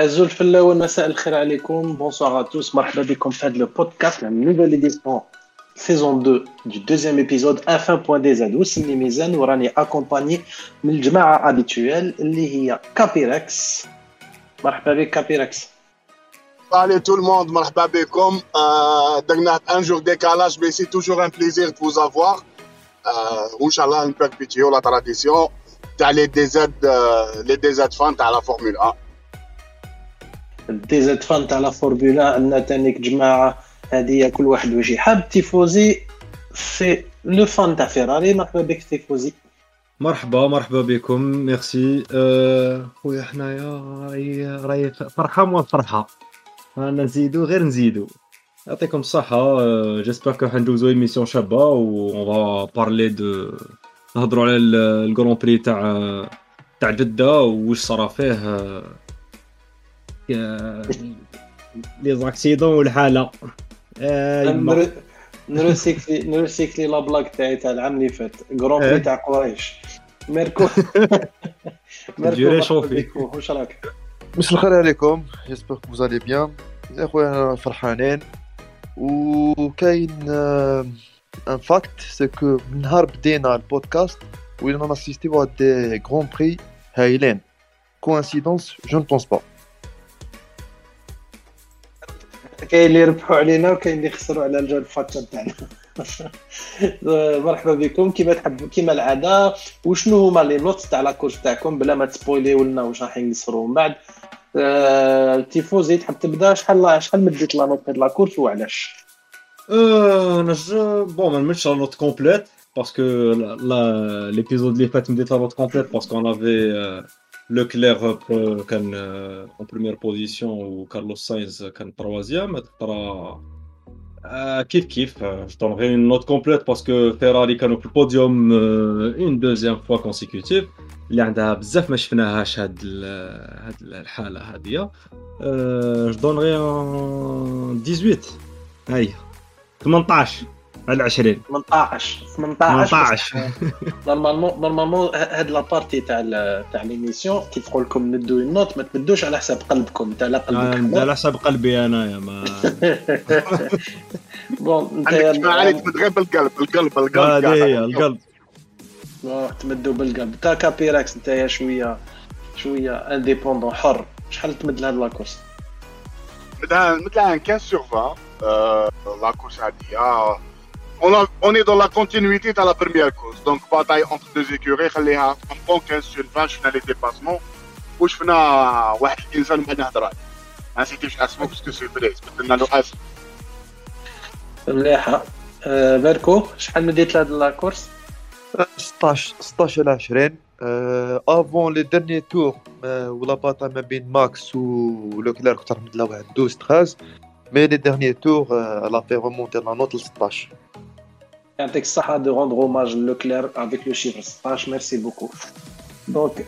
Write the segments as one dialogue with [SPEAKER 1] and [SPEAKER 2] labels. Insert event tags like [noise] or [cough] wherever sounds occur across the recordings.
[SPEAKER 1] الزول في الاول مساء الخير عليكم بونسوار ا توس مرحبا بكم في هذا البودكاست لا نوفيل ايديسيون سيزون 2 دو دوزيام ايبيزود اف بوان دي زاد وسمي ميزان وراني اكومباني من الجماعه ابيتويال اللي هي كابيركس مرحبا بك كابيركس
[SPEAKER 2] Allez tout le monde, مرحبا بكم درنا ان جور ديكالاج مي سي توجور ان بليزير دو فوز افوار وان شاء الله نبربيتيو لا تراديسيون تاع لي دي زاد لي دي زاد فان تاع لا فورمول 1
[SPEAKER 1] DZ fans تاع la Formule عندنا تانيك جماعة هذه كل واحد وجه حاب تيفوزي c'est le fan تاع فيراري. مرحبا بك تيفوزي.
[SPEAKER 3] مرحبا مرحبا بكم. ميرسي. أه خويا حنايا راهي راهي فرحة مو فرحه أنا نزيدو غير نزيدو. يعطيكم الصحة. j'espère que حندوزو émission شابة و on va parler de نهضرو على ال Grand Prix تاع تاع جدة واش صرا فيه. les accidents والحالة.
[SPEAKER 1] ن recycler ن recycler la blague تاعي تاع العام اللي فات. Grand Prix تاع قريش. ميركو. [laughs]
[SPEAKER 3] ميركو شوفي
[SPEAKER 1] واش راك؟
[SPEAKER 4] مساء الخير عليكم. j'espère que vous allez bien يا خويا فرحانين. وكاين en fait c'est que من نهار بدينا البودكاست وين assisti يو des Grands Prix هايلين. coïncidence je ne pense pas
[SPEAKER 1] كاين اللي يربحوا علينا وكاين اللي يخسروا على الجو الفاتشر تاعنا. [laughs] مرحبا بكم. كما تحب كما العادة وشنو هما les notes تاع la course تاعكم بلا ما ت spoiler يو لنا واش راح نصروا من بعد. تيفوزي تحب تبدأ؟ شحال شحال مديت la note هاد la course وعلاش؟
[SPEAKER 3] أنا bon ما نمدش la note complète parce que l'épisode اللي فات مديت la note complète parce qu'on avait لو كلير كان اون بروميير بوزيسيون وكارلوس ساينز كان تروازيام ترى كيف كيف جو دونغي اون نوت كومبليت باسكو فيراري كانوا في البوديوم اون دوزيام فوا كونسيكوتيف اللي عندها بزاف ما شفناهاش هاد هاد الحاله هاديه جو دونغي 18 هاي 18 على 20
[SPEAKER 1] 18 18 normalement normalement هاد la partie تاع تاع l'émission كي تقول لكم ندو ال note ما تمدوش على حساب قلبكم. انت على قلبك
[SPEAKER 3] على حساب قلبي انايا ما. [laughs]
[SPEAKER 1] bon
[SPEAKER 2] انت عليك تمد غير بالقلب القلب القلب
[SPEAKER 3] هذه هي القلب.
[SPEAKER 1] تمدوا بالقلب. تا كابيراكس انت شوية شوية انديبوندون حر. شحال تمد لهاد لاكورس
[SPEAKER 2] مثلا مثلا 15 sur 20 لاكورس هذه on, a, on est dans la continuité de la première course. Donc, bataille entre deux écuries, خليها on 15 sur 20 شفنا لي ديباسمون وشفنا واحد الانسان ما نهضر عليه ما نسيتيش اسمه باسكو سيربريز بدلنا له اسم
[SPEAKER 1] مليحه باركو شحال مديت لهاد لاكورس
[SPEAKER 4] 16 16 على 20 افون لي ديرني تور ولا باتا ما بين ماكس و كلير كنت نمد له واحد 12 13 مي لي ديرني تور لا في ريمونتي لا نوت ل 16
[SPEAKER 1] يعطيك الصحة de rendre hommage Leclerc avec le chiffre 16 merci beaucoup. دونك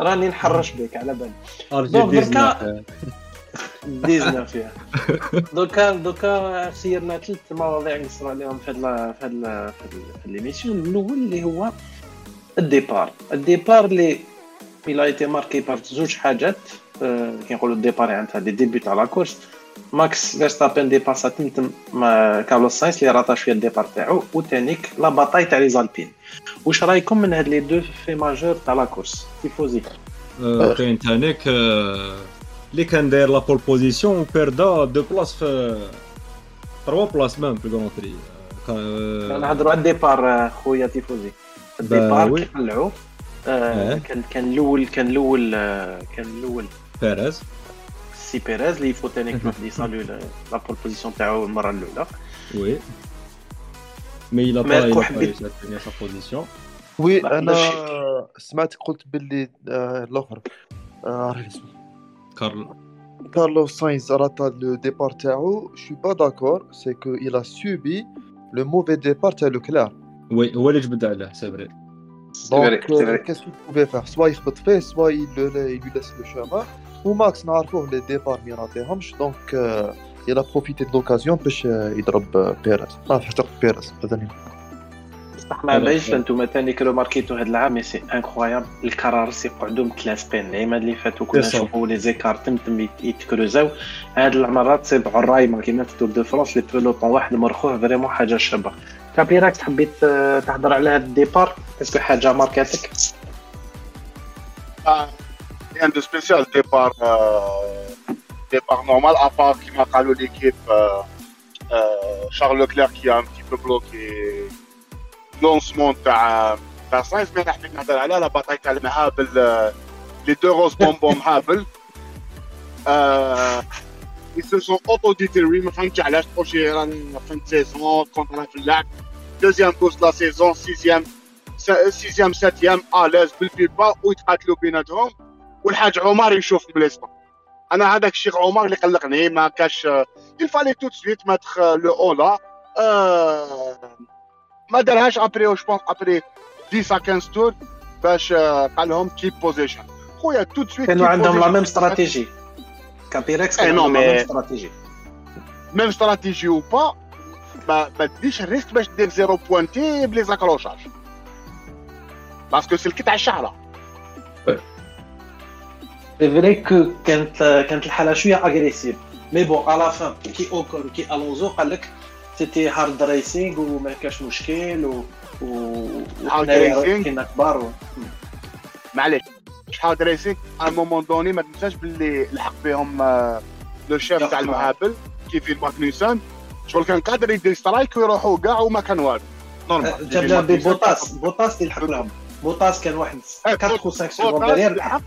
[SPEAKER 1] راني نحرش بك على بالي
[SPEAKER 3] دونك دركا
[SPEAKER 1] 19 فيها دوكا دوكا سيرنا ثلاث مواضيع نصر عليهم في هاد في هاد في l'émission الأول اللي هو ال départ ال départ اللي il a été marqué par زوج حاجات كي نقولوا ال départ يعني تاع du début تاع la course ماكس فيرستابن dépassa تنتم كارلوس ساينس اللي rata شوية ال départ تاعو وتانيك la bataille تاع les Alpine واش رايكم من هاد les deux faits majeurs تاع la course تيفوزي
[SPEAKER 3] كاين تانيك اللي كان داير la pole position و perda deux places في trois places même في ال Grand Prix
[SPEAKER 1] نهضروا على ال départ خويا تيفوزي ال départ كي طلعوا كان كان الأول كان الأول كان الأول
[SPEAKER 3] بيريز
[SPEAKER 1] سي بيريز اللي يفوت تانيك اللي يصالو لا بول بوزيسيون تاعو المره الاولى
[SPEAKER 3] وي مي لا با يلا سا بوزيسيون
[SPEAKER 4] وي انا سمعت قلت باللي الاخر عرفت اسمه
[SPEAKER 3] كارل
[SPEAKER 4] كارلوس ساينز راتا لو ديبار تاعو شو با داكور سي كو il a subi لو موفي ديبار تاع لوكلير
[SPEAKER 3] وي هو اللي جبد عليه سي فري
[SPEAKER 4] دونك كاس كو بوفي فار سوا يخبط فيه سوا يلو لاس لو شومان وماكس نعرفوه لي ديبار ما يراطيهمش دونك يلا بروفيتي دو لوكازيون باش يضرب بيريز ما حتى بيريز هذا
[SPEAKER 1] صح ما باينش أنتم ثاني كرو ماركيتو هذا العام مي سي انكرويابل الكرارس يقعدوا ثلاث بين العيمات اللي فاتوا كنا. نشوفوا لي زيكار تم تم يت- يتكروزاو هاد المرات سيبعوا الرايمه كيما في تور دو فرونس لي بيلوطون واحد مرخوه فريمون حاجة شابه كابيراك تحبي ت- تهضر على هاد الديبار اسكو حاجة ماركاتك
[SPEAKER 2] rien de spécial départ euh, départ normal à part qui m'a parlé l'équipe euh, euh, Charles Leclerc qui a un petit peu bloqué lancement تاع تاع ساينس مي نحب نهضر عليها لا باتاي تاع المهابل آه، les deux roses bonbons مهابل آه، ils se sont auto-détruits ما فهمتش علاش بروشي رانا fin de saison كونترا في اللعب deuxième course de la saison sixième سيزيام ساتيام اليز بالبيبا ويتقاتلوا بيناتهم والحاج عمر يشوف بليسما أنا هذاك الشيخ عمر اللي قلقني ما كاش il fallait tout de suite mettre le holà آه ما دارهاش après je pense après 10 15 tours باش آه، قال لهم keep position خويا tout de suite
[SPEAKER 1] كانوا عندهم la même stratégie كابيراكس
[SPEAKER 2] إيه،
[SPEAKER 1] كان
[SPEAKER 2] non,
[SPEAKER 1] عندهم
[SPEAKER 2] la
[SPEAKER 1] même stratégie
[SPEAKER 2] même stratégie أو با ما ما تديش ال risque باش دير zéro pointé ب les accrochages parce que سلكت على الشعره
[SPEAKER 1] c'est vrai que كانت كانت الحاله شوية agressive mais bon à la fin que اوكون que الونزو قال لك c'était hard racing وما كاش مشكل و و
[SPEAKER 2] Hard
[SPEAKER 1] وحنايا
[SPEAKER 2] racing.
[SPEAKER 1] كنا كبار و...
[SPEAKER 2] معليش شحال de racing à un moment donné ما تنساش باللي لحق بهم le chef تاع. المهابل كيفين ماكنيسون شغل كان قادر يدير strike ويروحوا كاع وما كان والو normal
[SPEAKER 1] جاب بوطاس بوطاس اللي يلحق لهم بوطاس كان واحد
[SPEAKER 2] إيه،
[SPEAKER 1] 4 و 5
[SPEAKER 2] secondes
[SPEAKER 1] derrière
[SPEAKER 2] لحق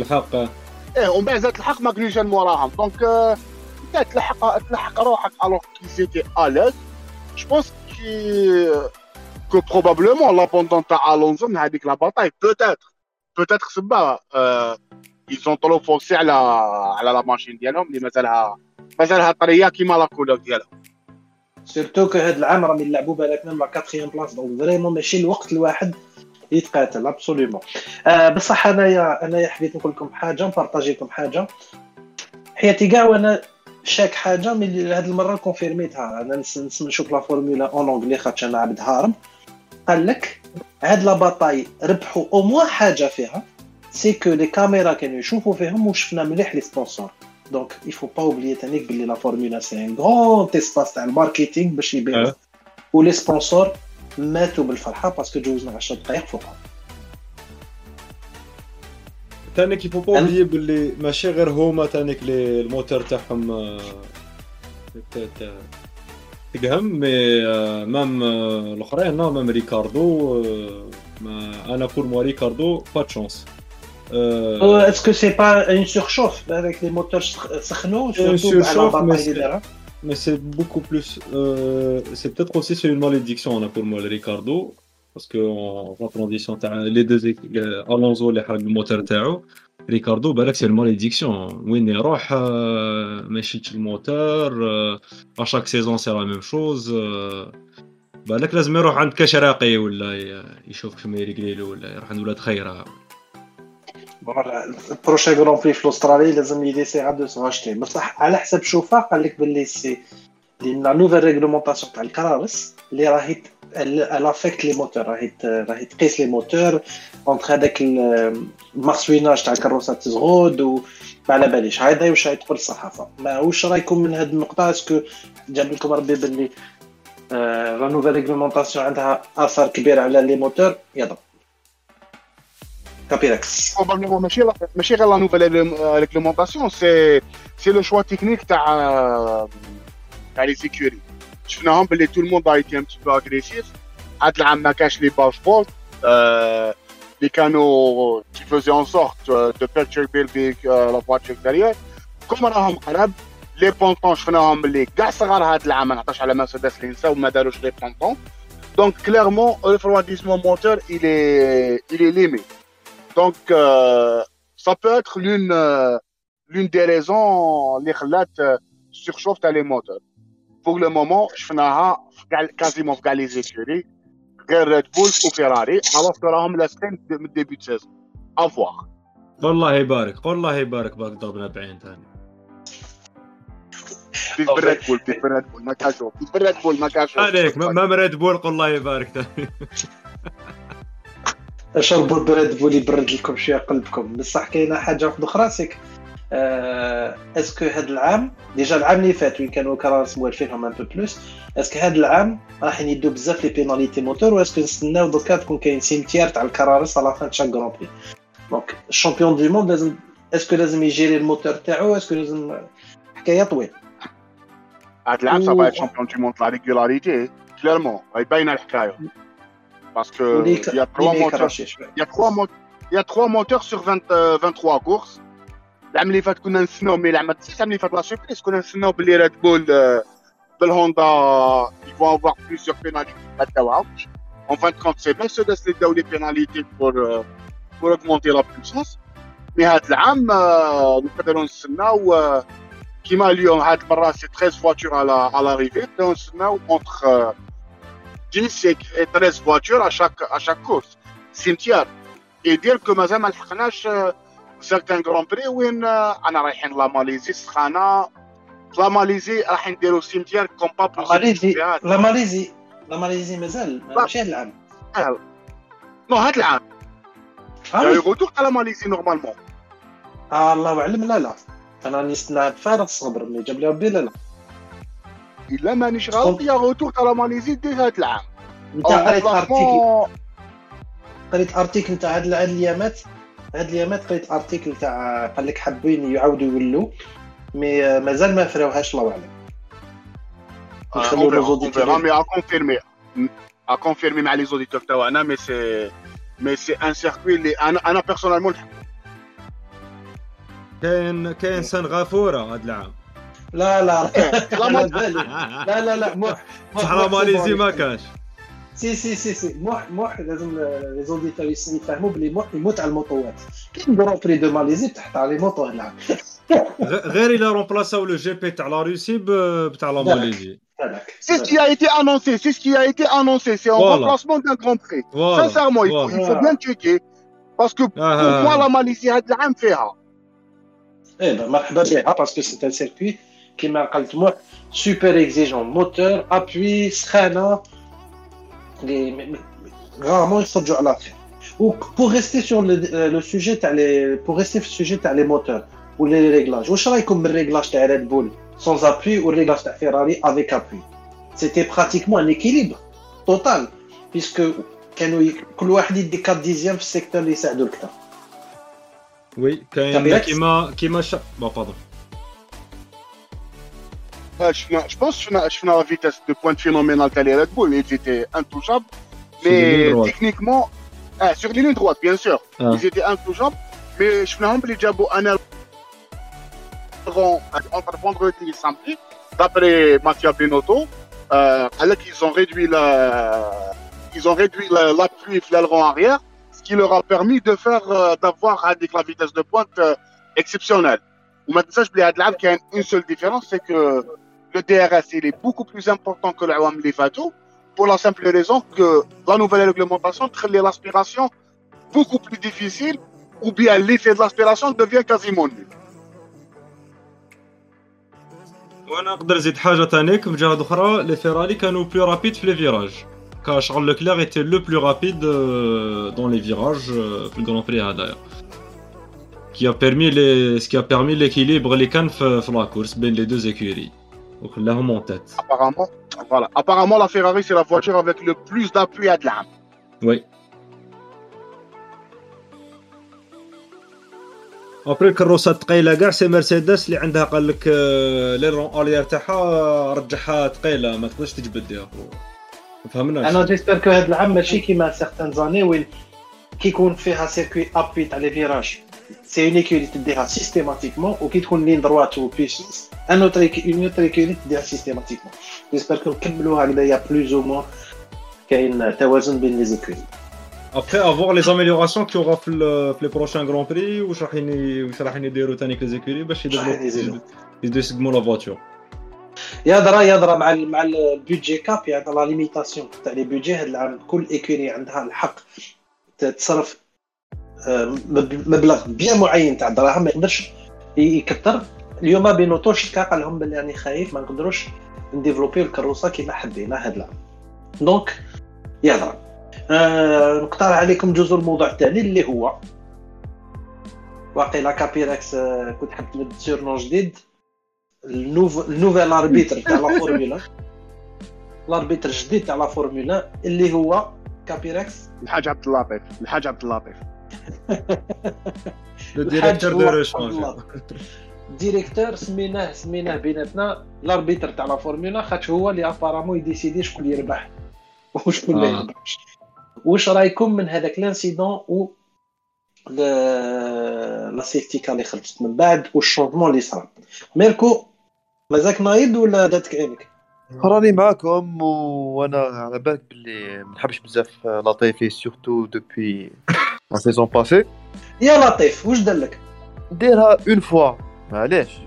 [SPEAKER 3] الحق
[SPEAKER 2] إيه ومن بعد زاد تلحق ماكنيسون موراهم. donc آه، انت تلحق تلحق روحك alors qu'il était à l'aise je pense que que probablement l'abandon تاع الونزو من هذيك la bataille peut-être peut-être c'est pas ils ont trop forcé على على la machine ديالهم اللي مازالها مازالها طريه كيما la couleur ديالها
[SPEAKER 1] surtout que هاد العام راهم يلعبوا بالك même la quatrième place donc vraiment ماشي الوقت الواحد يتقاتل absolument آه بصح انايا أنايا حبيت نقول لكم حاجة نبارطاجي لكم حاجة. حياتي كاع وأنا شاك حاجة من هاد المرة كونفيرميتها أنا نشوف la Formula en anglais خاطش أنا عبد هارم. قال لك هاد la bataille ربحوا au moins حاجة فيها c'est que les caméras كانوا يشوفوا فيهم وشفنا مليح les sponsors donc il faut pas oublier تانيك باللي la Formula c'est un grand espace تاع ال marketing باش يبيعوا.
[SPEAKER 3] أه.
[SPEAKER 1] و les sponsors ماتوا بالفرحة parce que جوزنا 10 دقائق فوقها
[SPEAKER 3] تانيك يفو با اوبليي باللي ماشي غير هما تانيك les moteurs تاعهم آه، تقهم مي آه، مام آه، الأخرين non même ريكاردو mais أنا نقول moi ريكاردو pas de
[SPEAKER 1] chance est-ce que c'est pas en surchauffe هذاك les moteurs سخنوا؟ على اللي دارها
[SPEAKER 3] Mais c'est beaucoup plus. euh, c'est peut-être aussi c'est une malédiction on a pour moi le Ricardo parce que en en transition t'as les deux équipes, euh, Alonso اللي حرق الموتور تاعو ريكاردو بالك سي الماليديكسيون وين يروح آه، ما يشدش الموتور اشاك سيزون سي لا ميم شوز بالك لازم يروح عند كشراقي ولا ي- يشوف كيما يرقلي له ولا يروح عند ولاد خيره
[SPEAKER 1] البروشي غران بري في استراليا لازم يديسيغا دو سو اشتي بصح على حسب شوفا قال لك باللي سي لأن la nouvelle réglementation تاع الكرارس اللي راهي ت- ال- ال affecte les moteurs راهي راهي تقيس les moteurs entre هذاك ال- ال marsouinage تاع الكروسات تزغود و ما على باليش هذا واش تقول الصحافه ما واش رايكم من هذه النقطه est-ce que جاب لكم ربي باللي la nouvelle réglementation عندها اثر كبير على les moteurs يضرب Capirex.
[SPEAKER 2] Probablement, mais la nouvelle euh, réglementation, c'est le choix technique t'as euh, les écuries. Je que tout le monde a été un petit peu agressif. Adlam n'a les bashboards, euh, les canaux qui faisaient en sorte euh, de perturber la voiture extérieure. Comme on a en les pontons, je fais les gars, ça va Adlam, on a caché la Mercedes Linsa ou Madalouche les pontons. Donc, clairement, le refroidissement moteur, il est, il est limité. Donc, euh, ça peut être l'une euh, l'une des raisons اللي خلات euh, surchauffe تاع les moteurs. Pour le moment, شفناها في كاع- quasiment في كاع لي زيكوري غير ريد بول وفيراري alors que راهم لاصقين من ديبي سيزون افوار
[SPEAKER 3] والله يبارك والله يبارك باك ضربنا بعين ثاني
[SPEAKER 2] بليز بريد بول بليز بريد بول ما كاشو بليز بريد بول ما كاشو
[SPEAKER 3] عليك ما ما مريد بول الله يبارك فيك.
[SPEAKER 1] شربوا الريد بول يبرد لكم شوية قلبكم. بصح كاينة حاجة واحدة أخرى c'est que آه، est-ce que هذا العام déjà العام اللي فات وين كانوا كراس موالفينهم un peu plus est-ce que هذا العام راح يدوا بزاف les pénalités moteur و est-ce que نستناو دوكا تكون كاين cimetière تاع الكرارس à la fin chaque Grand Prix donc ال champion du monde لازم est-ce que لازم يجيري الموتور تاعو est-ce que لازم حكاية طويل
[SPEAKER 2] هاد العام
[SPEAKER 1] و-
[SPEAKER 2] ça va champion du monde la régularité كليرمون باينه الحكاية. باسكو
[SPEAKER 1] وليك-
[SPEAKER 2] il y a trois
[SPEAKER 1] اللي
[SPEAKER 2] moteurs
[SPEAKER 1] يكراشي شويه
[SPEAKER 2] il y a trois mot- il y a trois moteurs sur 20 euh, 23 courses العام اللي فات كنا نستناو مي العام العام اللي فات لا سيربريز كنا نستناو باللي ريد بول آه، بالهوندا يفون افوار بليزيور بيناليتي ما داوهاوش اون فان كونت سي مرسيدس اللي داو لي بيناليتي بور بور اوغمونتي لا بويسونس مي هاد العام آه، نقدروا نستناو آه، كيما اليوم هاد المره سي 13 فواتور على على ريفي نقدروا نستناو اونتر 10 et 13 voitures à chaque à chaque course. cimetière يدير que مازال ما لحقناش certains Grand Prix وين أنا رايحين la Malaisie سخانه la Malaisie راح نديرو cimetière comme pas
[SPEAKER 1] la Malaisie la Malaisie la Malaisie مازال. ماشي هذا العام
[SPEAKER 2] non هاد العام تاع la Malaisie normalement
[SPEAKER 1] آه الله اعلم لا لا أنا نستنى بفارغ الصبر mais جاب لي ربي لا لا
[SPEAKER 2] إلا مانيش غلط y a retour تاع la Malaisie dès هاد العام.
[SPEAKER 1] انت قريت
[SPEAKER 2] article
[SPEAKER 1] قريت article تاع هاد هاد الايامات هاد الايامات قريت article تاع قال لك حابين يعاودوا يولوا. mais مازال ما فراوهاش الله أعلم.
[SPEAKER 2] آه،
[SPEAKER 1] نخليو
[SPEAKER 2] les auditeurs confirmer. À confirmer مع les auditeurs تاعنا mais c'est mais c'est un circuit اللي أنا أنا personnellement
[SPEAKER 3] كاين كاين سنغافورة هذا العام.
[SPEAKER 1] لا لا
[SPEAKER 2] لا
[SPEAKER 1] على
[SPEAKER 2] ما
[SPEAKER 1] بالي لا لا لا موح موح-
[SPEAKER 3] صح
[SPEAKER 1] موح
[SPEAKER 3] ماليزي
[SPEAKER 1] سيبوني.
[SPEAKER 3] ما كانش
[SPEAKER 1] سي سي سي سي موح موح لازم لي زوديتور يفهموا بلي موح يموت على الموطوات كاين غران بري دو ماليزي تحت على لي موطو هاد العام
[SPEAKER 3] غ- غير الا رومبلاساو لو جي بي تاع لا روسي ب- بتاع لا
[SPEAKER 1] لا.
[SPEAKER 3] ماليزي
[SPEAKER 1] هذاك
[SPEAKER 2] c'est ce qui a été annoncé c'est ce qui a été annoncé c'est en
[SPEAKER 3] Voilà.
[SPEAKER 2] remplacement d'un Grand Prix
[SPEAKER 3] فوالا
[SPEAKER 2] sincèrement il faut, il faut
[SPEAKER 1] Voilà.
[SPEAKER 2] bien checker parce que pour
[SPEAKER 3] آه.
[SPEAKER 2] moi la Malaisie هاد العام فيها
[SPEAKER 1] ايه ben, مرحبا بها باسكو سي ان سيركوي كيما قلت موح سوبر اكزيجون موتور ابوي سخانه غارمون يخرجوا على خير و بور ريستي سور لو سوجي تاع لي بور ريستي في السوجي تاع لي موتور ولا لي ريغلاج واش رايكم من الريغلاج تاع ريد بول سون ابوي والريغلاج تاع فيراري افيك ابوي سيتي براتيكمون ان اكيليبر توتال بيسكو كانوا ي- كل واحد يدي 4 ديزيام في السيكتور اللي يساعدوا اكثر
[SPEAKER 3] وي كاين
[SPEAKER 1] طبيعة.
[SPEAKER 3] كيما كيما شا با باردون
[SPEAKER 2] آه، شفنا je pense شفنا شفنا la vitesse de pointe phénoménale تاع les Red Bull ils étaient intouchables
[SPEAKER 3] Sur les lignes
[SPEAKER 2] mais
[SPEAKER 3] droites.
[SPEAKER 2] techniquement ah, sur les lignes droites bien sûr
[SPEAKER 3] Ah.
[SPEAKER 2] ils étaient intouchables mais شفناهم بلي جابوا un aileron entre vendredi et samedi d'après Mattia Binotto euh, alors qu'ils ont réduit la ils ont réduit la- l'appui de l'aileron arrière ce qui leur a permis de faire euh, d'avoir avec la vitesse de pointe euh, exceptionnelle وما تنساش بلي هاد العام كاين une seule différence c'est que le DRS il est beaucoup plus important que العوام اللي فاتوا pour la simple raison que la nouvelle réglementation تخلي l'aspiration beaucoup plus difficile ou bien l'effet de l'aspiration devient quasiment nul.
[SPEAKER 3] وانا نقدر نزيد حاجه تانيك من جهه اخرى لي فيراري كانوا بلو رابيد في لي فيراج كان شارل لوكلير ايتي لو بلو رابيد دون لي فيراج في الجران بري هذايا qui a permis les ce qui a permis l'équilibre اللي كان في, في لا كورس بين لي دو écuries وخلاهم en tête
[SPEAKER 2] Apparemment, voilà. Apparemment, la Ferrari, c'est la voiture avec le plus d'appui à de l'âme.
[SPEAKER 3] oui après الكروسات ثقيله كاع. c'est مرسيدس اللي عندها قال لك آه، l'aileron arrière تاعها رجعها ثقيله ما تقدرش تجبد يا فهمنا
[SPEAKER 1] أنا j'espère que هاد العام ماشي كيما certaines années وين كي يكون فيها circuit appui تاع لي فيراج. سي اون ايكوري تديها سيستيماتيكمون وكي تكون لين دروات و بيسونس ان اوتر اون اوتر ايكوري تديها سيستيماتيكمون جيسبر كو نكملوها هكذايا بلوز او موان كاين توازن بين لي زيكوري
[SPEAKER 3] ابخي افوار لي زاميليوراسيون كي اورا في ال- في لي بروشان غران بري واش راح يني واش راح يديروا ثاني كلي زيكوري باش
[SPEAKER 1] راح يزيدوا.
[SPEAKER 3] يديروا يسقموا لا فواتور
[SPEAKER 1] يهضر يهضر مع ال مع البودجي كاب يعني لا ليميتاسيون تاع لي بودجي هاد العام كل ايكوري عندها الحق ت- تصرف آه، مب- مبلغ بيان معين تاع الدراهم ما يقدرش يكثر. اليوم بينوتو شكا قال لهم بلي راني خايف ما نقدروش نديفلوبي الكروسة كيما حبينا هاد العام donc يلا. آه نقترح عليكم جزء الموضوع الثاني اللي هو واقيلا كابيراكس آه كنت حاب تمد surnom جديد ال nouveau ال nouvel arbitre تاع la formula ال arbitre الجديد تاع la formula اللي هو كابيراكس.
[SPEAKER 2] الحاج عبد اللطيف الحاج عبد اللطيف.
[SPEAKER 3] le directeur de rechange
[SPEAKER 1] directeur سميناه سميناه بيناتنا ال arbitre تاع la formula خاطش هو اللي apparemment يديسيدي شكون يربح وشكون ما. يربحش واش رايكم من هذاك l'incident و la safety car اللي خرجت من بعد وال changement اللي صار ميركو مازاك نايض ولا داتك عينك؟
[SPEAKER 4] راني معاكم وأنا على بالك باللي ما نحبش بزاف لطيفي surtout depuis لا سيزون باسي
[SPEAKER 1] يا لطيف واش دار لك
[SPEAKER 4] ديرها اون فوا معليش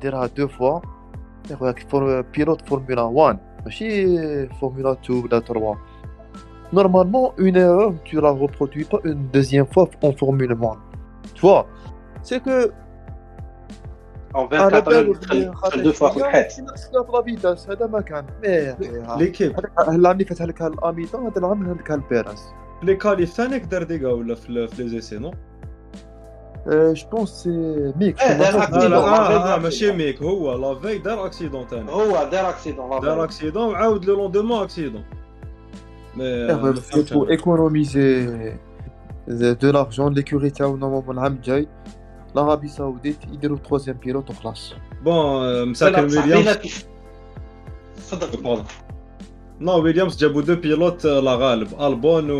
[SPEAKER 4] ديرها دو فوا يا خويا فور بيلوت فورمولا 1 ماشي فورمولا 2 ولا 3 Normalement, une erreur, tu la reproduis pas une deuxième fois en Formule 1. Tu vois C'est que
[SPEAKER 1] اون
[SPEAKER 4] على
[SPEAKER 1] 24
[SPEAKER 4] بالك
[SPEAKER 1] دخل دخل دو فوا في الحيط
[SPEAKER 4] نقص في لافيتاس هذا ما كان مي
[SPEAKER 3] ليكيب
[SPEAKER 4] هذاك العام اللي فات لك الاميتون هذا العام هذاك البيرس
[SPEAKER 3] لي كاليف ثاني دار ديكا ولا في في لي زيسي نو
[SPEAKER 4] جو بونس سي ميك
[SPEAKER 1] إيه، دار
[SPEAKER 3] اه
[SPEAKER 1] أكسيدون.
[SPEAKER 3] لا
[SPEAKER 1] لا
[SPEAKER 3] اه,
[SPEAKER 1] فاي
[SPEAKER 3] آه ماشي ميك هو لا في دار اكسيدون ثاني
[SPEAKER 1] هو دار اكسيدون لا
[SPEAKER 3] دار
[SPEAKER 1] فاي.
[SPEAKER 3] اكسيدون وعاود لو لوندومون اكسيدون مي ما فهمتش
[SPEAKER 4] بو
[SPEAKER 3] أنا.
[SPEAKER 4] ايكونوميزي دو لارجون ليكوري تاعو نورمالمون العام الجاي العربي السعودية يديروا تروزيام بيلوت وخلاص
[SPEAKER 3] بون مساكن
[SPEAKER 1] لا،
[SPEAKER 3] ويليامز نو ويليامز جابوا دو بيلوت لا غالب. ألبون و...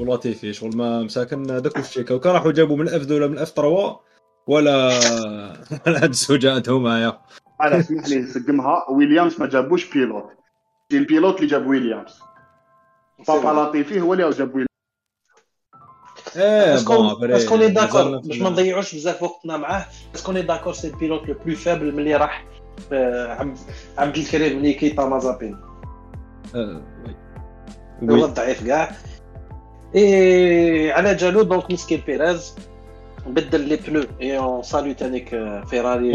[SPEAKER 3] ولاتيفي شغل ما مساكن هذاك واش تشيكا وكان راحوا جابوا من F2 ولا من F3 ولا [laughs] ولا هاد الزوجات هما يا
[SPEAKER 2] أنا اسمح لي نسقمها ويليامز ما جابوش pilote. c'est ال pilote اللي جاب ويليامز. بابا لطيفي هو اللي جاب ويليامز.
[SPEAKER 3] إيه
[SPEAKER 1] bon
[SPEAKER 3] est-ce
[SPEAKER 1] qu'on est
[SPEAKER 3] d'accord
[SPEAKER 1] باش ما نضيعوش بزاف وقتنا معاه est-ce qu'on est d'accord c'est ال pilote le plus faible ملي راح آه، عبد الكريم ملي quitta مازيبين.
[SPEAKER 3] آه،
[SPEAKER 1] هو
[SPEAKER 3] وي.
[SPEAKER 1] الضعيف كاع اي على جالو دونك مسكين بيريز بدل لي بلو اي اون سالو تانيك آه، فيراري.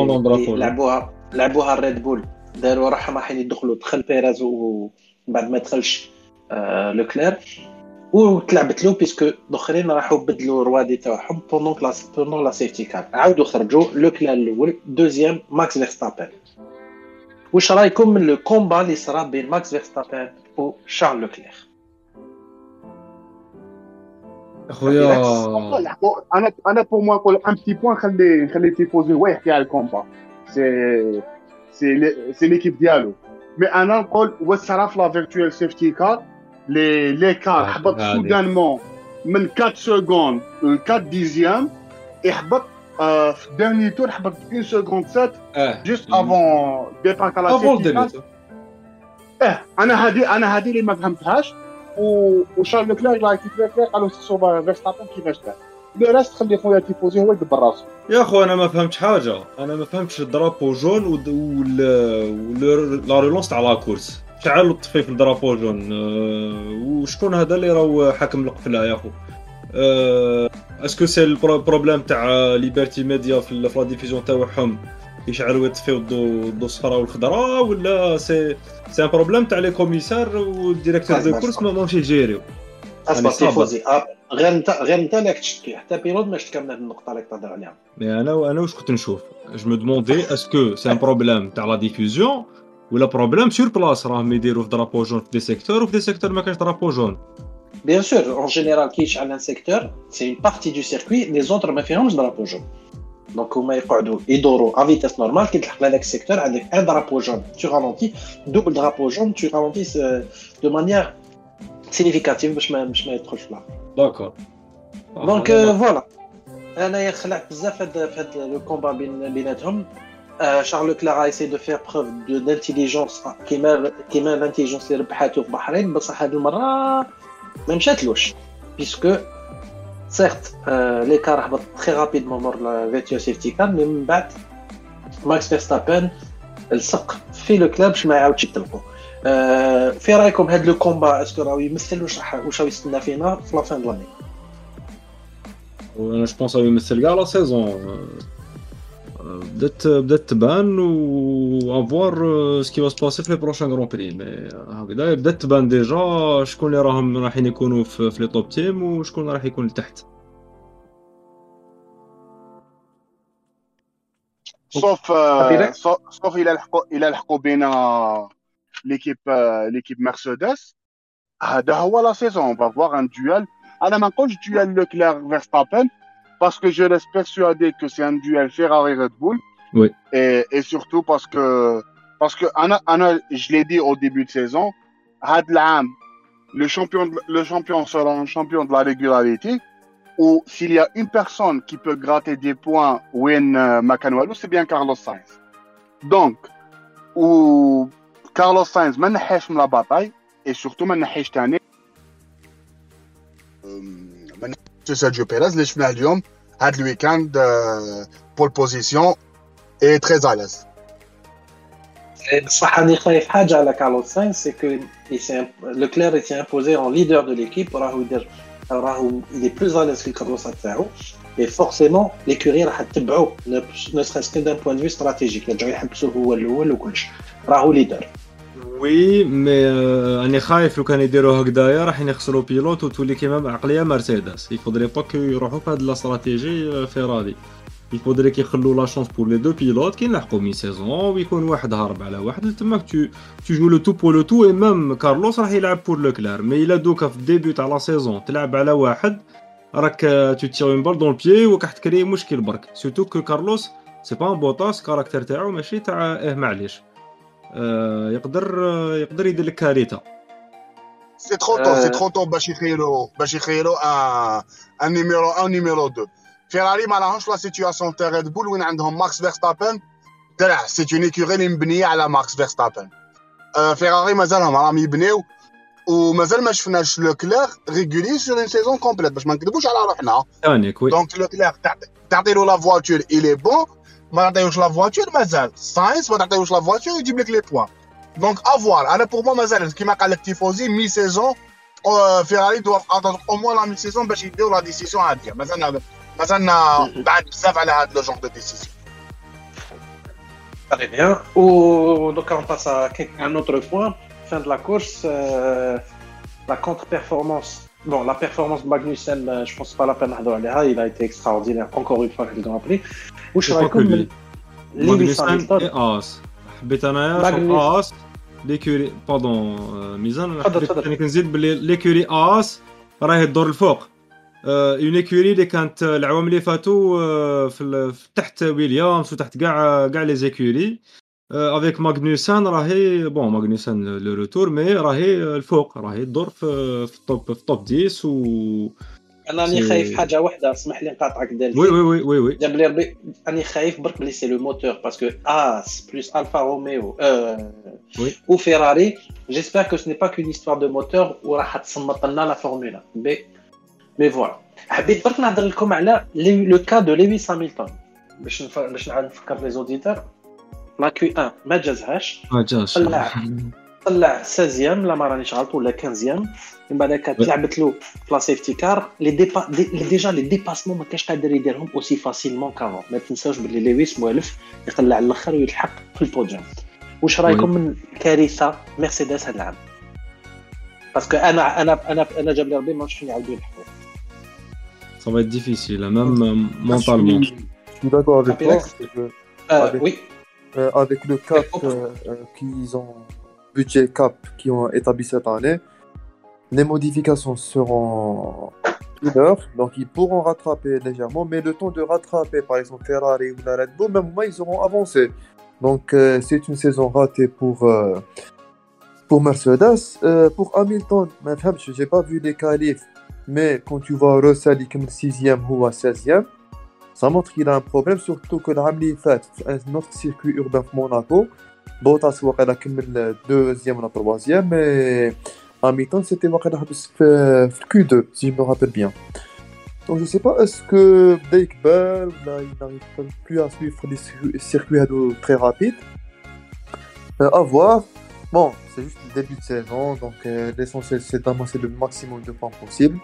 [SPEAKER 1] لعبوها لعبوها الريد بول داروا روحهم رايحين يدخلوا دخل بيريز ومن بعد ما دخلش آه، لوكلير وتلعبت له بيسكو الاخرين راحوا بدلوا الروادي تاعهم بوندون لا بوندون لا سيفتي كار عاودوا خرجوا لوكلير الأول دوزيام ماكس فيرستابن واش رايكم من لو كومبا اللي صرا بين ماكس فيرستابن وشارل لوكلير
[SPEAKER 3] خويا
[SPEAKER 2] انا انا بور موا نقول ان بتي بوان خلي خلي تيفوزي هو يحكي على الكومبا سي سي لي- سي ليكيب ديالو مي انا نقول واش صرا في لا فيرتوال سيفتي كار لي لي كار
[SPEAKER 3] آه،
[SPEAKER 2] حبط
[SPEAKER 3] هذه.
[SPEAKER 2] سودانمون من 4 سكوند ل 4 ديزيام يحبط في الديرني تور حبط 1 سكوند 7
[SPEAKER 3] آه
[SPEAKER 2] جوست افون ديبار كار
[SPEAKER 3] ديبيت
[SPEAKER 2] آه أنا هذه أنا هذه اللي ما فهمتهاش و... وشارل لوكلير لا كلير كلير قالوا سوبر فيرستابن كيفاش دار لو ريست خلي خويا تيفوزي هو يدبر راسو
[SPEAKER 3] يا اخو أنا ما فهمتش حاجة أنا ما فهمتش الدرابو جون وال وال- لا ريلونس تاع لا كورس شعل طفي في الدرابو جون أه، وشكون هذا اللي راهو حاكم القفله يا اخو أه، est-ce que c'est ال problème تاع ليبرتي ميديا في la diffusion تاعهم يشعلوا يطفيو الضو الضو الصفراء والخضراء ولا c'est c'est un problème تاع les commissaires وال
[SPEAKER 1] directeur
[SPEAKER 3] de
[SPEAKER 1] course.
[SPEAKER 3] ما ماهمش يجيريو
[SPEAKER 1] اسمع. تيفوزي غير انت غير انت اللي راك تشتكي حتى بيرود ما شتكى من هذه النقطه اللي تهضر عليها
[SPEAKER 3] mais أنا أنا واش كنت نشوف je me demandais est-ce que c'est un problème تاع la diffusion ولا problème sur place راهم يديروا في drapeau jaune في des secteurs وفي des secteurs ما كانش drapeau jaune
[SPEAKER 1] بيان سور اون جينيرال كي يشعل ان سيكتور سي اون بارتي دو سيركوي لي زونتر ما فيهمش درابو جون دونك هما يقعدوا يدوروا ا فيتاس نورمال كي تلحق لهذاك السيكتور عندك ان درابو جون تو رالونتي دوبل درابو جون تو رالونتي دو مانيير سينيفيكاتيف باش ما باش ما يدخلش في العقل
[SPEAKER 3] داكور
[SPEAKER 1] دونك آه، فوالا انايا خلعت بزاف في هاد في هاد لو كومبا بين بيناتهم آه، شارل كلار ايسي دو فير بروف دانتيليجونس كيما كيما الانتيليجونس اللي ربحاتو في البحرين بصح هاد المره ما مشاتلوش بيسكو سيرت لي كار هبط تري رابيدمون مور فيتيو سيفتي كار مي من بعد ماكس فيرستابن لصق في لو كلاب باش ما يعاودش يطلقوا آه، في رايكم هاد لو كومبا اسكو راهو يمثل واش راح واش راهو يستنى فينا في لا فان دو لاني
[SPEAKER 3] جو بونس يمثل كاع لا سيزون بدات بدات تبان و افوار سكي va se passer في لي بروشان غران بري مي هكذا بدات تبان ديجا شكون اللي راهم رايحين يكونوا في, في لي توب تيم وشكون راح يكون لتحت
[SPEAKER 2] سوف سوف الى لحقوا الى لحقوا بين ليكيب ليكيب مرسيدس هذا هو لا سيزون اون فوا ان دويل انا ما نقولش دويل لوكلير فيرستابن parce que je laisse persuader que c'est un duel Ferrari-Red Bull. Et, surtout parce que, parce que Anna, Anna je l'ai dit au début de saison, Hadlam, le champion, le champion sera un champion de la régularité, ou s'il y a une personne qui peut gratter des points Wayne euh, McAnwalou, c'est bien Carlos Sainz. Donc, ou Carlos Sainz, maintenant, la bataille, et surtout, maintenant, cette année, Sergio Perez, les هذا الويكاند بول بوزيسيون اي تري زاليز
[SPEAKER 1] بصح راني خايف حاجه على كارلوس ساينز سي كو لو كلير سي امبوزي اون ليدر دو ليكيب راهو يدير راهو il est plus à l'aise في الكروسه تاعو اي فورسيمون ليكوري راح تتبعو نو سخيس كو دان بوان فيو استراتيجيك يرجعو يحبسوه هو الاول وكلش راهو ليدر
[SPEAKER 3] وي مي راني خايف لو كان يديروا هكذايا راح يخسروا بيلوت وتولي كيما عقليه مرسيدس يفضل با كو يروحوا في هاد لاستراتيجي فيراري يفضل كيخلوا la chance pour les deux pilotes كي نلحقوا mi-saison ويكون واحد هارب على واحد تماك tu tu joues le tout pour le tout et même كارلوس راح يلعب pour لوكلير mais là du coup في ال début تاع la saison تلعب على واحد راك tu tires une balle dans le pied وراح تكري مشكل برك surtout que كارلوس c'est pas un بوطاس caractère تاعو ماشي تاع آه معليش يقدر يقدر يدير لك كارثه
[SPEAKER 2] c'est trop tôt c'est trop tôt باش يخيروا باش يخيروا ان نيميرو ان نيميرو دو فيراري ما راهمش لا سيتياسيون تاع ريد بول وين عندهم ماكس فيرستابن درع سي اون ايكوري اللي مبنيه على ماكس فيرستابن فيراري مازالهم راهم يبنيو ومازال ما شفناش لو كلير ريغولي سور اون سيزون كومبليت باش ما نكذبوش على روحنا دونك لو كلير تعطي له لا فواتور الي بون ما نعطيوش لا فواتور مازال ساينس ما نعطيوش لا فواتور يجيب لك لي بوان دونك افوار انا بور مو مازال كيما قال لك تيفوزي مي سيزون فيراري دو اتوندر او موان لا مي سيزون باش يديو لا ديسيسيون هاديه مازالنا مازالنا بعد بزاف على هاد لو جونغ دو ديسيسيون
[SPEAKER 1] Très bien. Ou, donc on passe à un autre point. Fin de la course, euh, la contre-performance Bon, la performance de Magnussen, euh, je pense pas la peine de il a été extraordinaire, encore une fois, le Grand Prix.
[SPEAKER 3] واش رأيكم لويس هامilton آس. حبيت انايا آس. l'écurie pardon ميزان. حبيت نزيد باللي l'écurie Haas راهي الدور الفوق. une écurie اللي كانت العوام اللي فاتوا في تحت ويليامز وتحت كاع كاع les écuries. avec ماغنوسان راهي bon ماغنوسان le retour mais راهي الفوق. راهي في في ال top في ال top 10 و
[SPEAKER 1] انا راني خايف حاجه واحده اسمح لي نقاطعك ديال
[SPEAKER 3] وي وي وي وي
[SPEAKER 1] جاب لي ربي راني خايف برك بلي سي لو موتور باسكو اس بلس الفا روميو
[SPEAKER 3] وي
[SPEAKER 1] و فيراري جيسبر كو سني با كون هيستوار دو موتور وراح تصمت لنا لا فورمولا بي مي فوالا حبيت برك نهضر لكم على لو كا دو لويس هامilton باش باش نعاود نفكر لي زوديتور لا كيو 1 ما جازهاش
[SPEAKER 3] ما جاش [laughs]
[SPEAKER 1] طلع طلع 16 لا ما رانيش غلط ولا 15 من بعد هكا تلعبت له في لا سيفتي كار لي ديبا ديجا لي ديباسمون ما كانش قادر يديرهم اوسي فاسيلمون كافون ما تنساوش بلي لويس موالف يطلع على الاخر ويلحق في البوديوم واش رايكم من كارثه مرسيدس هذا العام باسكو انا انا انا انا جاب لي ربي ما فين يعاودوا يلحقوا
[SPEAKER 3] Ça va être difficile, même mentalement.
[SPEAKER 4] Je suis d'accord avec toi.
[SPEAKER 1] Euh, oui.
[SPEAKER 4] Euh, avec le cap euh, qu'ils ont, budget cap qui ont établi cette année, les modifications seront mineures, donc ils pourront rattraper légèrement, mais le temps de rattraper, par exemple Ferrari ou la Red Bull, même moi, ils auront avancé. Donc euh, c'est une saison ratée pour, euh, pour Mercedes. Euh, pour Hamilton, je n'ai pas vu les qualifs, mais quand tu vois Russell, il est 6e ou 16e, ça montre qu'il a un problème, surtout que l'année fait un autre circuit urbain Monaco. Bottas وقيلا كمل deuxième ou troisième mais Hamilton c'était وقيلا حبس في في Q2 si je me rappelle bien. Donc je sais pas est-ce que Blake Bell là il n'arrive plus à suivre les circuits très rapides. Euh, à voir. Bon, c'est juste le début de saison, donc euh, l'essentiel c'est d'amasser le maximum de points possible.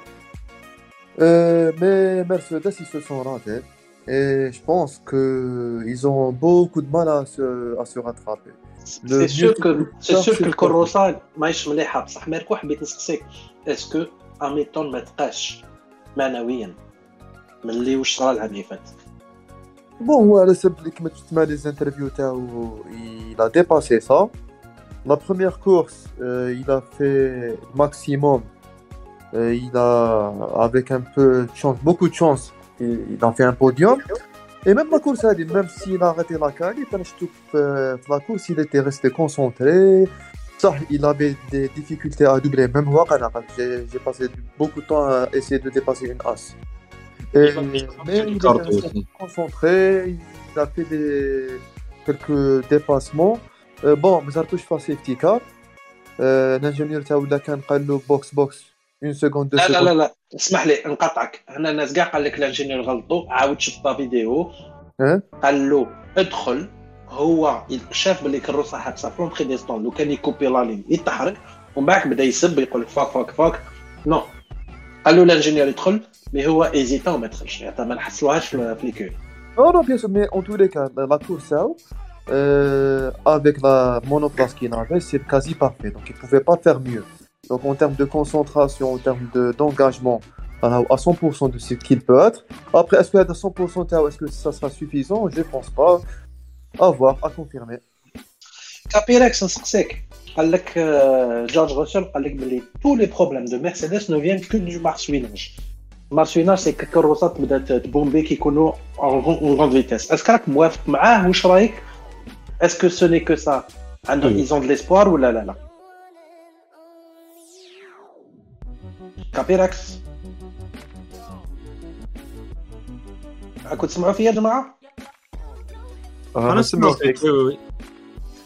[SPEAKER 4] Euh, mais Mercedes ils se sont ratés. Et je pense qu'ils ont beaucoup de mal à se, à se rattraper.
[SPEAKER 1] سي سور كو سي سور كو الكروسه ماهيش مليحه بصح مالك حبيت نسقسيك اسكو هاميلتون ما تقاش معنويا من اللي واش صرا العام اللي فات
[SPEAKER 4] بون هو على سبب اللي كما تسمع لي زانترفيو تاعو il a dépassé ça la première course euh, il a fait maximum euh, il a avec un peu de chance beaucoup de chance il a fait un podium. Et même la course, même s'il a arrêté la quali, la course, il était resté concentré. Ça, il avait des difficultés à doubler. Même Wakana, j'ai passé beaucoup de temps à essayer de dépasser une as. Mais il était resté concentré, il a fait des, quelques dépassements. Euh, bon, mais ça touche pas safety euh, car. L'ingénieur Taoula Khan, box box, اون سكوند
[SPEAKER 1] لا لا لا لا اسمح لي نقطعك هنا الناس كاع قال لك الانجينيور غلطوا عاود شوف فيديو قال له ادخل هو شاف باللي كروسه حادثه فروم بري ديستون لو كان يكوبي لا لين يتحرك ومن بعد بدا يسب يقول فاك فاك فاك نو قال له الانجينيور يدخل Mais هو هيزيتا وما دخلش يعني ما نحصلوهاش في ليكول
[SPEAKER 4] Non, non, bien sûr, mais en tous les cas, la course euh, avec la monoplace qu'il avait, c'est quasi parfait. Donc, il ne pouvait pas faire mieux. Donc, en termes de concentration, en termes d'engagement, à 100% de ce qu'il peut être. Après, est-ce qu'à 100%, est-ce que ça sera suffisant Je ne pense pas. À voir, à confirmer.
[SPEAKER 1] Capirex, نسقسيك قال لك جورج روسل قال لك بلي tous les problèmes de Mercedes ne viennent que du marsouinage مارشينا سي كروسات بدات تبومبي كيكونوا اون غروند فيتيس اسكو راك موافق معاه واش رايك اسكو سو ني كو سا عندهم ايزون دو ليسبوار ولا لا لا كابيراكس راكم تسمعوا فيا يا جماعة؟
[SPEAKER 3] أنا سمعت فيك. oui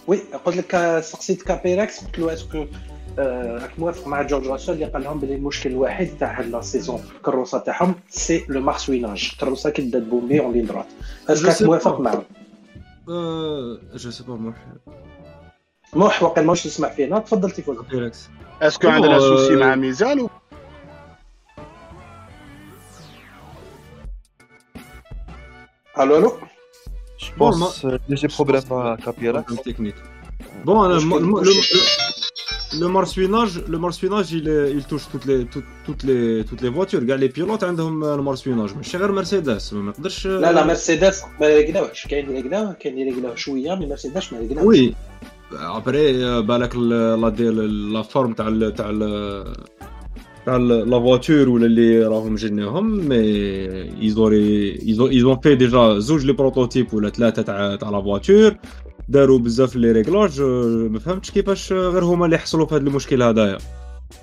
[SPEAKER 1] oui قلت لك سقسيت كابيراكس قلت له est-ce que راك موافق مع جورج راسل اللي قال لهم بلي المشكل الوحيد تاع la saison الكروسه تاعهم c'est le marsouinage. الكروسه كي بدات pomper en ligne droite est-ce que موافق معاه
[SPEAKER 3] je sais pas موح
[SPEAKER 1] موح واقيلا ماهوش تسمع فينا تفضل تيفوز
[SPEAKER 2] est-ce que عندنا souci مع ميزان
[SPEAKER 1] الو الو
[SPEAKER 4] Je pense que j'ai problème à Capira.
[SPEAKER 3] technique. Bon, le marsouinage, le marsouinage, il, il touche toutes les, toutes, toutes les, toutes les voitures. Regarde, les pilotes عندهم المارسويناج ماشي غير مرسيدس ما نقدرش
[SPEAKER 1] لا لا مرسيدس ما يقلاوش كاين اللي يقلاوه كاين اللي يقلاوه شويه مي مرسيدس ما يقلاوش
[SPEAKER 3] وي ابري بالك لا ديال لا فورم تاع تاع تاع la voiture ولا اللي راهم جنيهم mais ils auraient ils ont fait déjà زوج les prototypes ولا ثلاثة تاع تاع la voiture داروا بزاف les réglages ما فهمتش كيفاش غير هما اللي حصلوا في هذا المشكل هذايا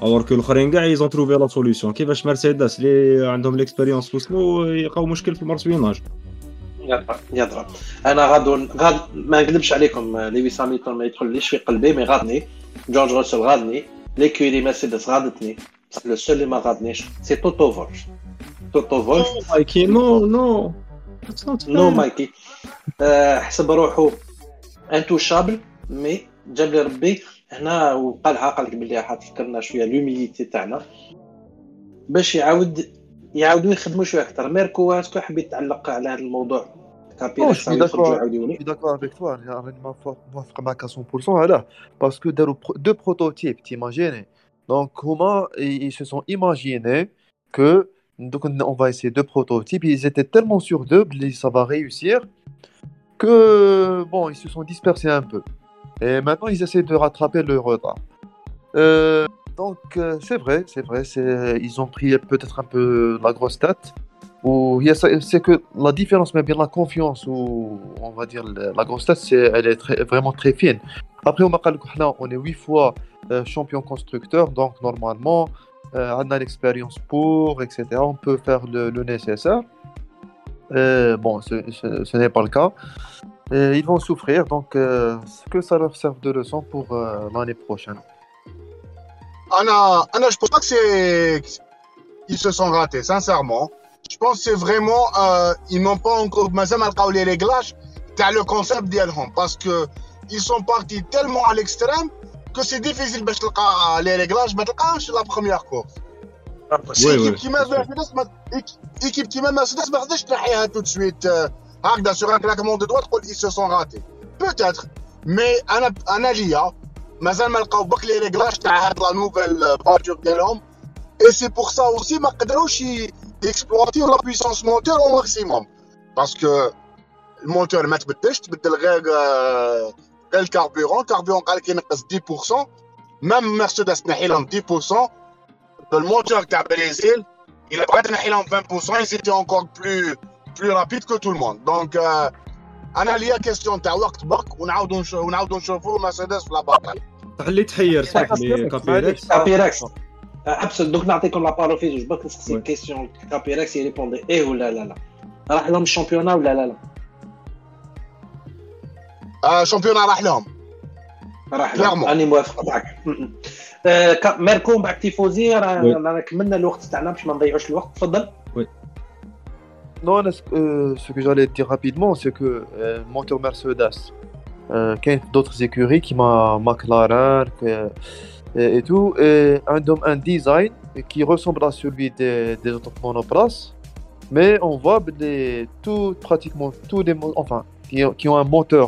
[SPEAKER 3] alors que الأخرين كاع ils ont trouvé la solution كيفاش مرسيدس اللي عندهم l'expérience سمو يلقاو مشكل في ال marsouinage
[SPEAKER 1] يضرب أنا غادو غاد ما نكذبش عليكم لويس هاميلتون ما يدخليش في قلبي mais غادني. جورج روسل غادني. l'écurie مرسيدس غادتني. le seul اللي ما غادنيش c'est توتو فولف توتو فولف
[SPEAKER 3] مايكي no no
[SPEAKER 1] no مايكي حسب روحو intouchable mais جاب لي ربي هنا وقالها قال لك بلي حتفكرنا شوية l'humilité تاعنا باش يعاود يعاودوا يخدموا شوية أكثر ميركو est-ce que حبيت تعلق على هذا الموضوع
[SPEAKER 4] كابيلا داكور افيك توا راني موافق معك 100% علاه باسكو داروا دو بروتوتيب تيماجيني Donc, comment ils se sont imaginés que donc on va essayer deux prototypes. Ils étaient tellement sûrs d'eux, ça va réussir, que bon, ils se sont dispersés un peu. Et maintenant, ils essaient de rattraper le retard. Euh, donc, euh, c'est vrai, c'est vrai, ils ont pris peut-être un peu la grosse tête. C'est que la différence, mais bien la confiance, ou on va dire la grosse tête, elle est vraiment très fine. Après, on est huit fois euh, champion constructeur, donc normalement, on a l'expérience pour, etc. On peut faire le, le nécessaire. Euh, bon, ce, ce, ce n'est pas le cas. Et ils vont souffrir, donc euh, que ça leur serve de leçon pour euh, l'année prochaine.
[SPEAKER 2] Anna, Anna, je pense pas que c'est ils se sont ratés, sincèrement. Je pense que c'est vraiment euh, ils n'ont pas encore mazam les réglages t'as le concept d'Yalhom parce que ils sont partis tellement à l'extrême que c'est difficile de les réglages mais la première course. سي
[SPEAKER 3] وي،
[SPEAKER 2] ايكيب
[SPEAKER 3] وي.
[SPEAKER 2] كيما مرسيدس ما إيك- ايكيب كيما مرسيدس ما تقدرش تنحيها تو سويت هكذا سور ان كلاكمون دو دوا تقول اي سو سون راتي بوتيتر مي انا انا ليا مازال ما لقاو بك لي ريغلاج تاع هاد لا نوفيل فاتور ديالهم اي سي بور سا اوسي ما قدروش يكسبلواتيو لا بويسونس موتور او ماكسيموم باسكو الموتور ما تبدلش تبدل غير آه، غير الكاربيرون الكاربيرون قال لك ينقص 10% ميم مرسيدس نحي لهم 10% الموتور تاع بريزيل il a بغيت تنحي لهم 20% ils étaient encore plus plus rapide que tout le monde donc euh, انا ليا كيستيون تاع وقت برك ونعاودوا نشوفوا ونعاودوا نشوفوا مرسيدس في لا باتاي [laughs]
[SPEAKER 3] خلي تحير صح لي كابيريكس
[SPEAKER 1] كابيراكس ابسل دوك نعطيكم لا بارول في جوج برك نسقسي
[SPEAKER 3] وي.
[SPEAKER 1] كيسيون كابيراكس يريبوندي ايه ولا لا لا راح لهم الشامبيونا ولا لا لا
[SPEAKER 2] آه شامبيونا راح لهم
[SPEAKER 1] راح
[SPEAKER 2] Clairement.
[SPEAKER 1] لهم راني موافق معك م- م. آه، كا- ميركو بعد تيفوزي راه
[SPEAKER 3] وي.
[SPEAKER 1] رانا كملنا الوقت تاعنا باش ما نضيعوش الوقت تفضل
[SPEAKER 4] Non, là, ce, euh, ce que j'allais dire rapidement, c'est que euh, moteur Mercedes, euh, qu'il y a d'autres écuries qui m'a McLaren que- et, et tout, et un, dom- un design qui ressemble à celui des, des autres monoplaces, mais on voit les, tout, pratiquement tous les mo- enfin, qui, ont- qui ont un moteur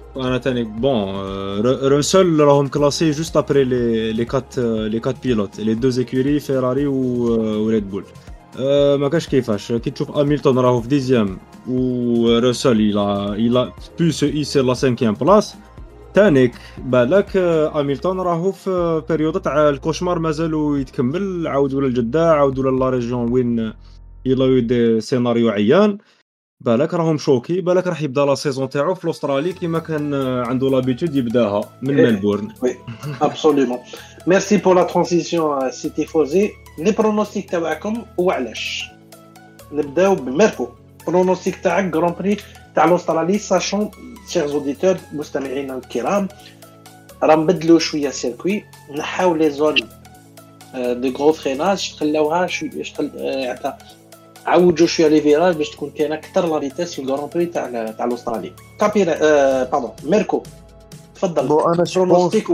[SPEAKER 3] أنا تاني بون روسل راهم كلاسي جوست ابري لي لي كات لي كات بيلوت لي دو زيكوري فيراري و- وريد بول ما كاش كيفاش كي تشوف هاميلتون راهو في ديزيام وروسل إلى إلى بو سو ايسي لا سانكيام بلاس تانيك بالك هاميلتون راهو في بيريود تاع الكوشمار مازالو يتكمل عاودوا للجده عاودوا لا ريجيون وين يلاو دي سيناريو عيان بالك راهم choqué بالك راح يبدا la saison تاعو في الاسترالي كيما كان آه، عنده l'habitude يبداها من
[SPEAKER 1] إيه.
[SPEAKER 3] ملبورن.
[SPEAKER 1] absolument merci pour la transition c'est تيفوزي les pronostics تاعكم وعلاش نبداو بميركو. pronostic تاعك grand prix تاع الاسترالي sachant chers auditeurs مستمعينا الكرام راه نبدلوا شوية ال circuit نحاو les zones de gros freinage خلاوها شوية عوجوا شوية les virages باش تكون كاينة أكثر la vitesse في ال grand prix تاع تاع الأسترالي كابيرا آه pardon ميركو تفضل
[SPEAKER 4] je pense pronostic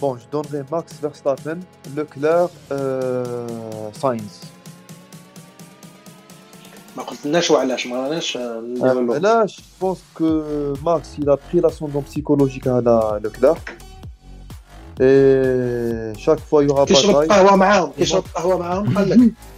[SPEAKER 4] bon, je donnerai Max Verstappen, Leclerc, euh, Sainz.
[SPEAKER 1] ما قلتلناش وعلاش ما راناش
[SPEAKER 4] je pense que Max, il a pris l'ascendant psychologique Leclerc. Et chaque fois, il y aura
[SPEAKER 1] كيشرب. قهوة معاهم كيشرب قهوة معاهم قال لك [laughs]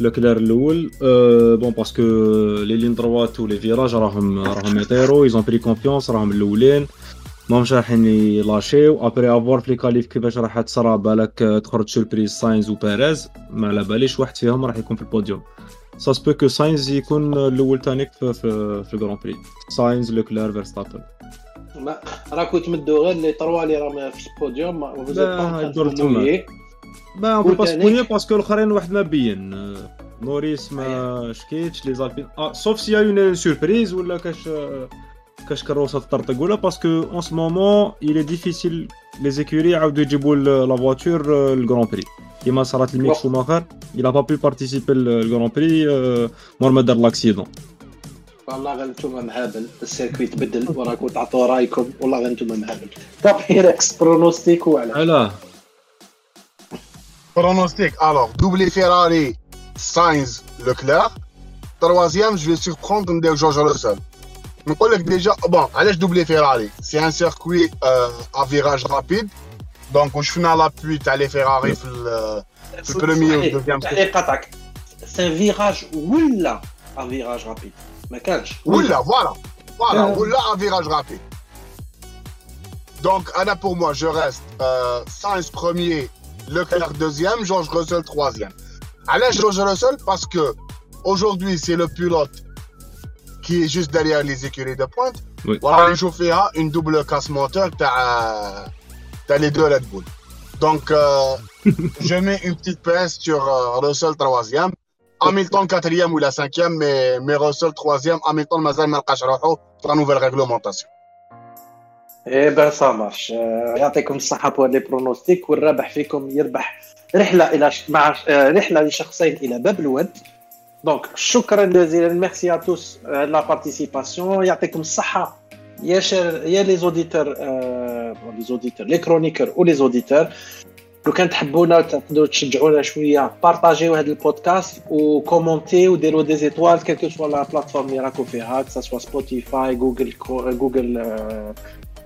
[SPEAKER 3] لوكلير الأول آه، bon parce que les lignes droites و les virages راهم راهم يطيروا ils ont pris confiance راهم الاولين ماهمش رايحين يلاشيو après à voir في les qualifs كيفاش راح تصرى بالك تخرج surprise ساينز وبيريز ما على باليش واحد فيهم راح يكون في ال podium ça se peut que ساينز يكون الأول تانيك في في, في ال grand prix ساينز لوكلير فيرستابن
[SPEAKER 1] ما راكو تمدوا غير les trois اللي راهم في البوديوم
[SPEAKER 3] لا، يدور تما. pas on peut pas
[SPEAKER 1] spoiler
[SPEAKER 3] parce que الاخرين واحد ما بين آه، نوريس ما شكيتش les Alpine آه sauf si une surprise ولا كاش آه، كاش كروسه تطرطق ولا parce que en ce moment est difficile les écuries يعاودوا يجيبوا la voiture ال grand prix كيما صارت ل
[SPEAKER 1] Mick.
[SPEAKER 3] شوماخر a pas pu participer ال grand prix مور ما دار l'accident
[SPEAKER 1] والله غير نتوما مهابل ال circuit تبدل وراكم تعطوا رايكم والله غير نتوما مهابل كابيركس برونوستيك وعلاش
[SPEAKER 3] علاه
[SPEAKER 2] Pronostic. Alors, doublé Ferrari, Sainz, Leclerc. Troisième, je vais surprendre George Russell. Donc, on déjà, oh, bon, allez, je doublé Ferrari. C'est un circuit euh, à virage rapide. Donc, je finis à l'appui, t'as les Ferrari, le, le premier ou
[SPEAKER 1] le deuxième. C'est un virage, oula, un virage rapide. Mais
[SPEAKER 2] Oula, voilà. Voilà,
[SPEAKER 1] euh.
[SPEAKER 2] oula, un virage rapide. Donc, Anna, pour moi, je reste euh, Sainz premier, Leclerc deuxième, George Russell troisième. Allez, George Russell, parce que aujourd'hui, c'est le pilote qui est juste derrière les écuries de pointe.
[SPEAKER 3] Oui.
[SPEAKER 2] Voilà, les a une double casse moteur, t'as, euh, as les deux Red Bull. Donc, euh, [laughs] je mets une petite pince sur euh, Russell troisième. Hamilton quatrième ou la cinquième, mais, mais Russell troisième. Hamilton مازال ما لقاش la nouvelle réglementation.
[SPEAKER 1] إيه ben ça marche آه، يعطيكم الصحة bon les pronostics والرابح فيكم يربح رحلة إلى مع آه، رحلة لشخصين إلى باب الود. donc شكرا جزيلا merci à tous la participation يعطيكم الصحة يا chers يا les auditeurs les auditeurs les chroniqueurs و les auditeurs لو كان تحبونا تقدروا تشجعونا شوية بارطاجيو هذا ال podcast و commentez وديروا des étoiles quelle que soit la plateforme اللي راكم فيها soit سبوتيفاي جوجل جوجل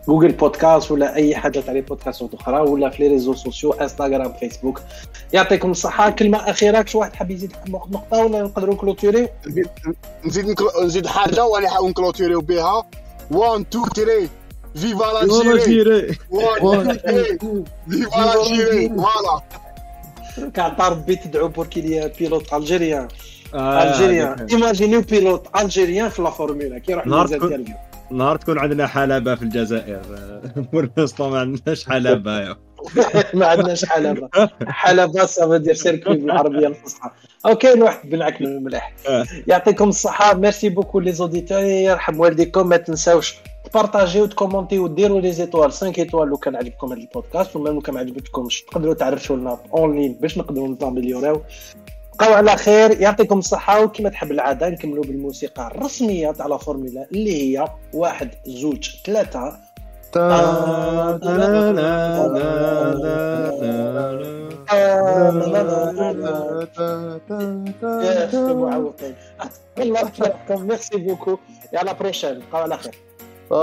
[SPEAKER 1] جوجل بودكاست ولا أي حاجة تاع les podcasts أخرى ولا في les réseaux sociaux إنستغرام فيسبوك. يعطيكم الصحة. كلمة أخيرة شي واحد حاب يزيد نقطة ولا نقدروا نكلوتوري
[SPEAKER 2] نزيد نزيد حاجة وأنا حاول نكلوتيريو بها؟ 1 2 3 viva l'Algérie 1 2 3 viva l'Algérie voilà
[SPEAKER 1] كعطى ربي تدعو pour qu'il y pilote
[SPEAKER 3] algérien
[SPEAKER 1] algérien imaginez pilote algérien في la formula كي يروح للجزائر
[SPEAKER 3] نهار تكون عندنا حلبة في الجزائر. [laughs] l'instant [laughs] ما عندناش حلبة.
[SPEAKER 1] ما عندناش حلبة. حلبة ça veut dire circuit بالعربية الفصحى. أو كاين واحد بنعك الملح.
[SPEAKER 3] آه.
[SPEAKER 1] يعطيكم الصحة. merci beaucoup les auditeurs يرحم والديكم ما تنساوش تبارطاجيو وتكومونتيو وديروا les étoiles 5 étoiles لو كان عجبكم هذا البودكاست. و même لو كان ما عجبتكمش تقدروا تعرفوا لنا en ligne باش نقدروا نتاميليوراو بقاو على خير. يعطيكم الصحة وكما تحب العادة نكملوا بالموسيقى الرسمية تاع la formula اللي هي واحد زوج ثلاثة. يا معوقين. الله يحفظكم ميرسي بوكو يا لا بروشين بقاو على خير.